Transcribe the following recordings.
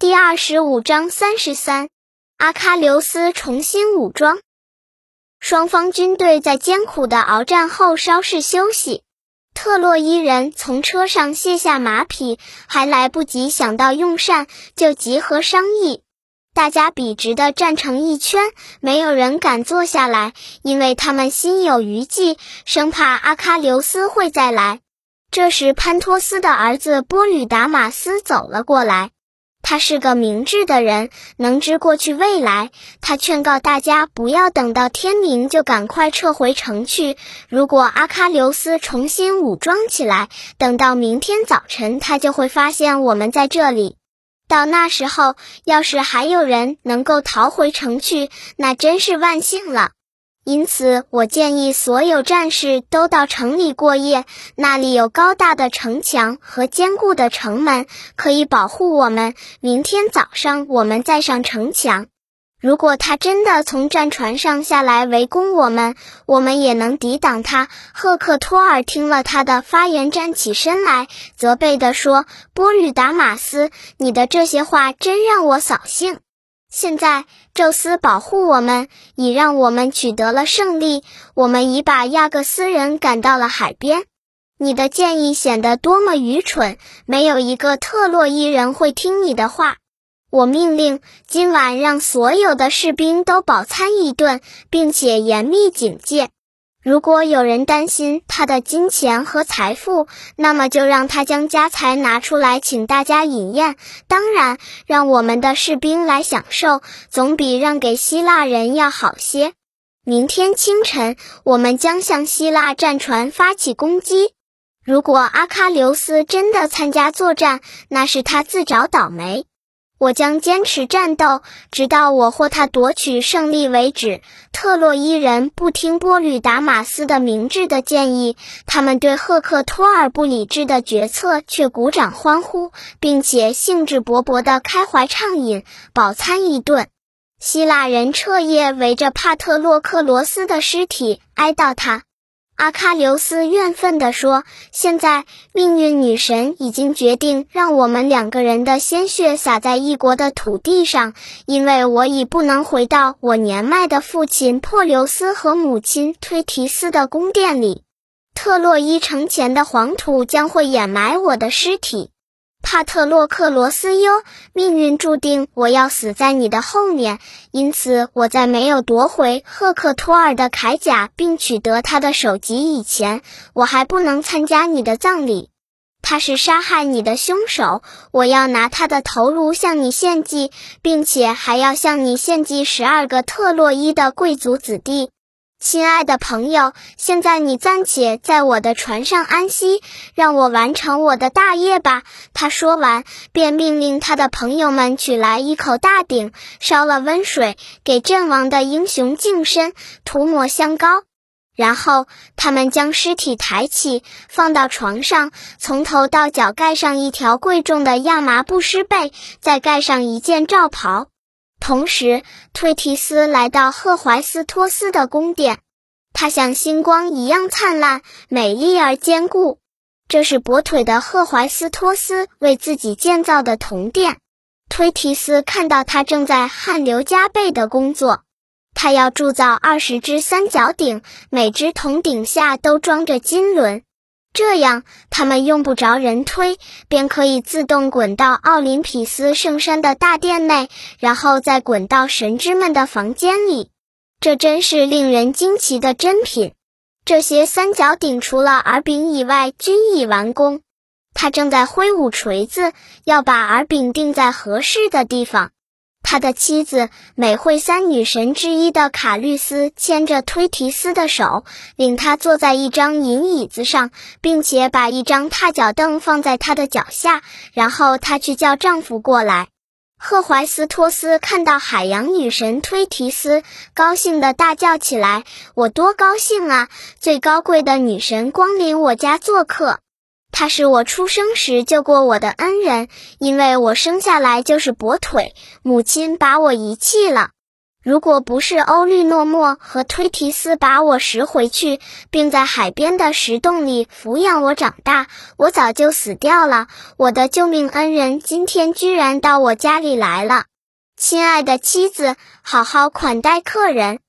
第二十五章三十三，阿喀琉斯重新武装。双方军队在艰苦的鏖战后稍事休息。特洛伊人从车上卸下马匹，还来不及想到用膳，就集合商议。大家笔直的站成一圈，没有人敢坐下来，因为他们心有余悸，生怕阿喀琉斯会再来。这时，潘托斯的儿子波吕达马斯走了过来。他是个明智的人，能知过去未来。他劝告大家不要等到天明就赶快撤回城去。如果阿喀琉斯重新武装起来，等到明天早晨，他就会发现我们在这里。到那时候，要是还有人能够逃回城去，那真是万幸了。因此，我建议所有战士都到城里过夜。那里有高大的城墙和坚固的城门，可以保护我们。明天早上，我们再上城墙。如果他真的从战船上下来围攻我们，我们也能抵挡他。赫克托尔听了他的发言，站起身来，责备地说：“波吕达马斯，你的这些话真让我扫兴。”现在，宙斯保护我们，已让我们取得了胜利。我们已把亚各斯人赶到了海边。你的建议显得多么愚蠢！没有一个特洛伊人会听你的话。我命令今晚让所有的士兵都饱餐一顿，并且严密警戒。如果有人担心他的金钱和财富，那么就让他将家财拿出来，请大家饮宴。当然，让我们的士兵来享受，总比让给希腊人要好些。明天清晨，我们将向希腊战船发起攻击。如果阿喀琉斯真的参加作战，那是他自找倒霉。我将坚持战斗，直到我或他夺取胜利为止。特洛伊人不听波吕达马斯的明智的建议，他们对赫克托尔不理智的决策却鼓掌欢呼，并且兴致勃勃地开怀畅饮，饱餐一顿。希腊人彻夜围着帕特洛克罗斯的尸体哀悼他。阿喀琉斯怨愤地说：“现在，命运女神已经决定让我们两个人的鲜血洒在异国的土地上，因为我已不能回到我年迈的父亲珀琉斯和母亲推提斯的宫殿里。特洛伊城前的黄土将会掩埋我的尸体。”帕特洛克罗斯哟，命运注定我要死在你的后面，因此我在没有夺回赫克托尔的铠甲并取得他的首级以前，我还不能参加你的葬礼。他是杀害你的凶手，我要拿他的头颅向你献祭，并且还要向你献祭十二个特洛伊的贵族子弟。亲爱的朋友，现在你暂且在我的船上安息，让我完成我的大业吧。他说完，便命令他的朋友们取来一口大鼎，烧了温水，给阵亡的英雄净身，涂抹香膏。然后他们将尸体抬起，放到床上，从头到脚盖上一条贵重的亚麻布尸被，再盖上一件罩袍。同时，忒提斯来到赫淮斯托斯的宫殿，它像星光一样灿烂、美丽而坚固。这是跛腿的赫淮斯托斯为自己建造的铜殿。忒提斯看到他正在汗流浃背的工作，他要铸造二十只三角鼎，每只铜鼎下都装着金轮。这样，他们用不着人推，便可以自动滚到奥林匹斯圣山的大殿内，然后再滚到神之们的房间里。这真是令人惊奇的珍品。这些三角鼎除了耳柄以外均已完工。他正在挥舞锤子，要把耳柄钉在合适的地方。他的妻子美惠三女神之一的卡律斯牵着推提斯的手，领他坐在一张银椅子上，并且把一张踏脚凳放在他的脚下，然后他去叫丈夫过来。赫怀斯托斯看到海洋女神推提斯，高兴地大叫起来：“我多高兴啊！最高贵的女神光临我家做客。”他是我出生时救过我的恩人，因为我生下来就是跛腿，母亲把我遗弃了。如果不是欧律诺莫和推提斯把我拾回去，并在海边的石洞里抚养我长大，我早就死掉了。我的救命恩人今天居然到我家里来了，亲爱的妻子，好好款待客人。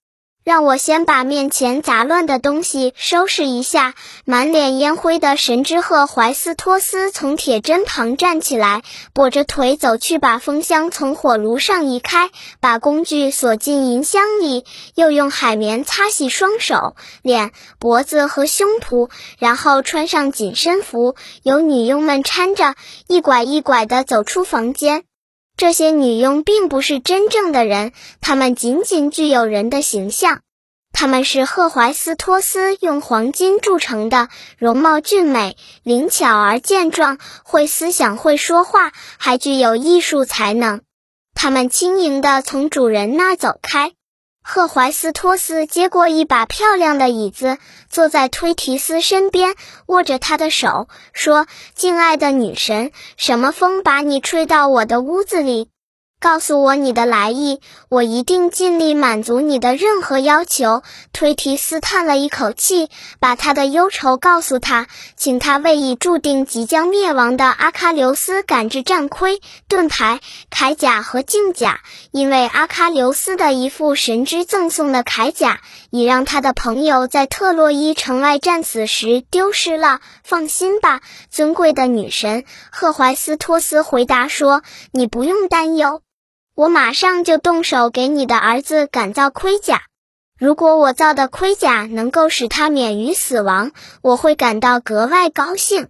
让我先把面前杂乱的东西收拾一下。满脸烟灰的神之鹤怀斯托斯从铁砧旁站起来，跛着腿走去，把风箱从火炉上移开，把工具锁进银箱里，又用海绵擦洗双手、脸、脖子和胸脯，然后穿上紧身服，由女佣们搀着，一拐一拐地走出房间。这些女佣并不是真正的人，她们仅仅具有人的形象。她们是赫怀斯托斯用黄金铸成的，容貌俊美、灵巧而健壮，会思想、会说话，还具有艺术才能。她们轻盈地从主人那走开。赫怀斯托斯接过一把漂亮的椅子，坐在推提斯身边，握着他的手，说：“敬爱的女神，什么风把你吹到我的屋子里？”告诉我你的来意，我一定尽力满足你的任何要求。推提斯叹了一口气，把他的忧愁告诉他，请他为已注定即将灭亡的阿喀琉斯赶制战盔、盾牌、铠甲和镜甲，因为阿喀琉斯的一副神之赠送的铠甲，已让他的朋友在特洛伊城外战死时丢失了。放心吧，尊贵的女神，赫怀斯托斯回答说：“你不用担忧。”我马上就动手给你的儿子赶造盔甲。如果我造的盔甲能够使他免于死亡，我会感到格外高兴。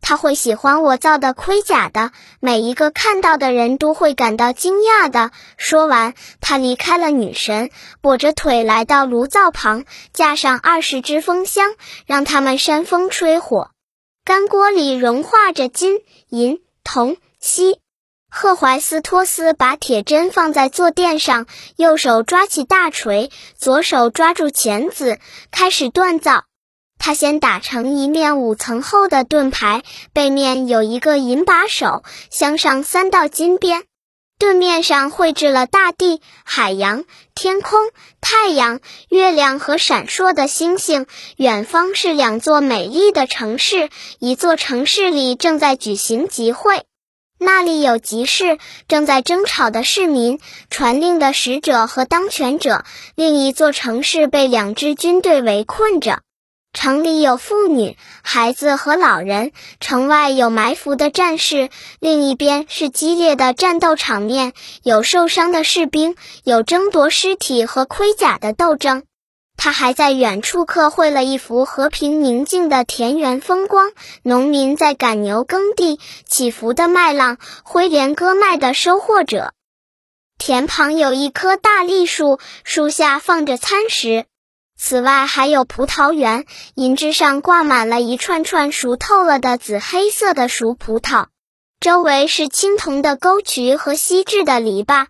他会喜欢我造的盔甲的，每一个看到的人都会感到惊讶的。说完，他离开了女神，跛着腿来到炉灶旁，架上二十只风箱，让他们扇风吹火。干锅里融化着金银铜锡。赫怀斯托斯把铁针放在坐垫上，右手抓起大锤，左手抓住钳子，开始锻造。他先打成一面五层厚的盾牌，背面有一个银把手，镶上三道金边。盾面上绘制了大地、海洋、天空、太阳、月亮和闪烁的星星。远方是两座美丽的城市，一座城市里正在举行集会。那里有集市，正在争吵的市民、传令的使者和当权者。另一座城市被两支军队围困着，城里有妇女、孩子和老人，城外有埋伏的战士。另一边是激烈的战斗场面，有受伤的士兵，有争夺尸体和盔甲的斗争。他还在远处刻绘了一幅和平宁静的田园风光，农民在赶牛耕地，起伏的麦浪，挥镰割麦的收获者。田旁有一棵大栗树，树下放着餐食。此外还有葡萄园，银枝上挂满了一串串熟透了的紫黑色的熟葡萄，周围是青铜的沟渠和锡制的篱笆。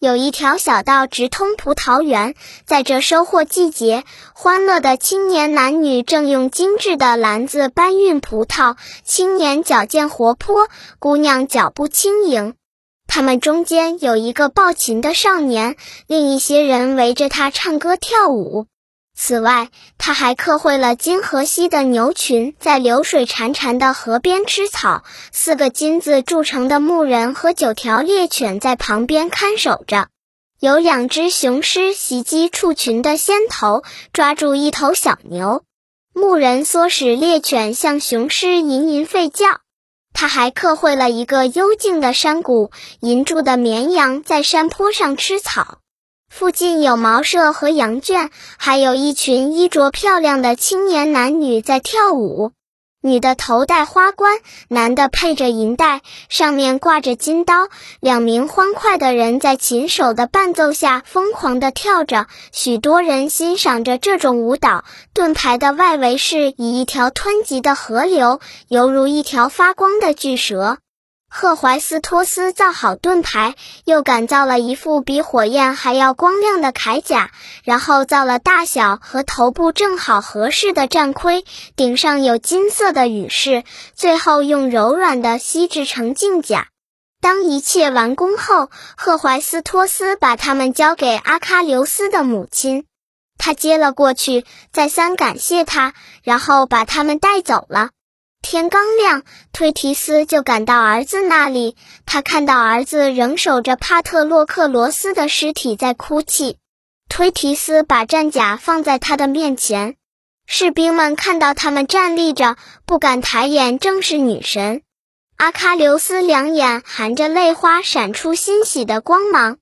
有一条小道直通葡萄园，在这收获季节，欢乐的青年男女正用精致的篮子搬运葡萄。青年矫健活泼，姑娘脚步轻盈。他们中间有一个抱琴的少年，另一些人围着他唱歌跳舞。此外，他还刻绘了金河西的牛群在流水潺潺的河边吃草，四个金子铸成的牧人和九条猎犬在旁边看守着，有两只雄狮袭击畜群的先头，抓住一头小牛。牧人唆使猎犬向雄狮吟吟吠叫。他还刻绘了一个幽静的山谷，银柱的绵羊在山坡上吃草。附近有茅舍和羊圈，还有一群衣着漂亮的青年男女在跳舞。女的头戴花冠，男的配着银带，上面挂着金刀。两名欢快的人在琴手的伴奏下疯狂地跳着，许多人欣赏着这种舞蹈。盾牌的外围是以一条湍急的河流，犹如一条发光的巨蛇。赫怀斯托斯造好盾牌，又赶造了一副比火焰还要光亮的铠甲，然后造了大小和头部正好合适的战盔，顶上有金色的羽饰，最后用柔软的锡制成镜甲。当一切完工后，赫怀斯托斯把他们交给阿喀琉斯的母亲，他接了过去，再三感谢他，然后把他们带走了。天刚亮，推提斯就赶到儿子那里，他看到儿子仍守着帕特洛克罗斯的尸体在哭泣。推提斯把战甲放在他的面前，士兵们看到他们站立着，不敢抬眼正视女神。阿喀琉斯两眼含着泪花，闪出欣喜的光芒。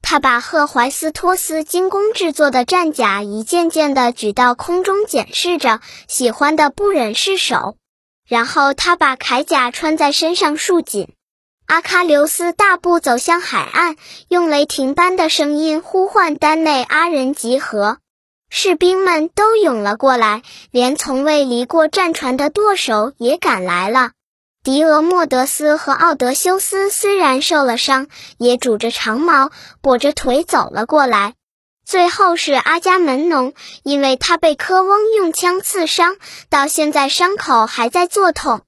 他把赫怀斯托斯精工制作的战甲一件件的举到空中检视着，喜欢的不忍释手。然后他把铠甲穿在身上束紧。阿喀琉斯大步走向海岸，用雷霆般的声音呼唤丹内阿人集合。士兵们都涌了过来，连从未离过战船的舵手也赶来了。迪俄莫德斯和奥德修斯虽然受了伤，也拄着长矛，跛着腿走了过来。最后是阿伽门农，因为他被科翁用枪刺伤，到现在伤口还在作痛。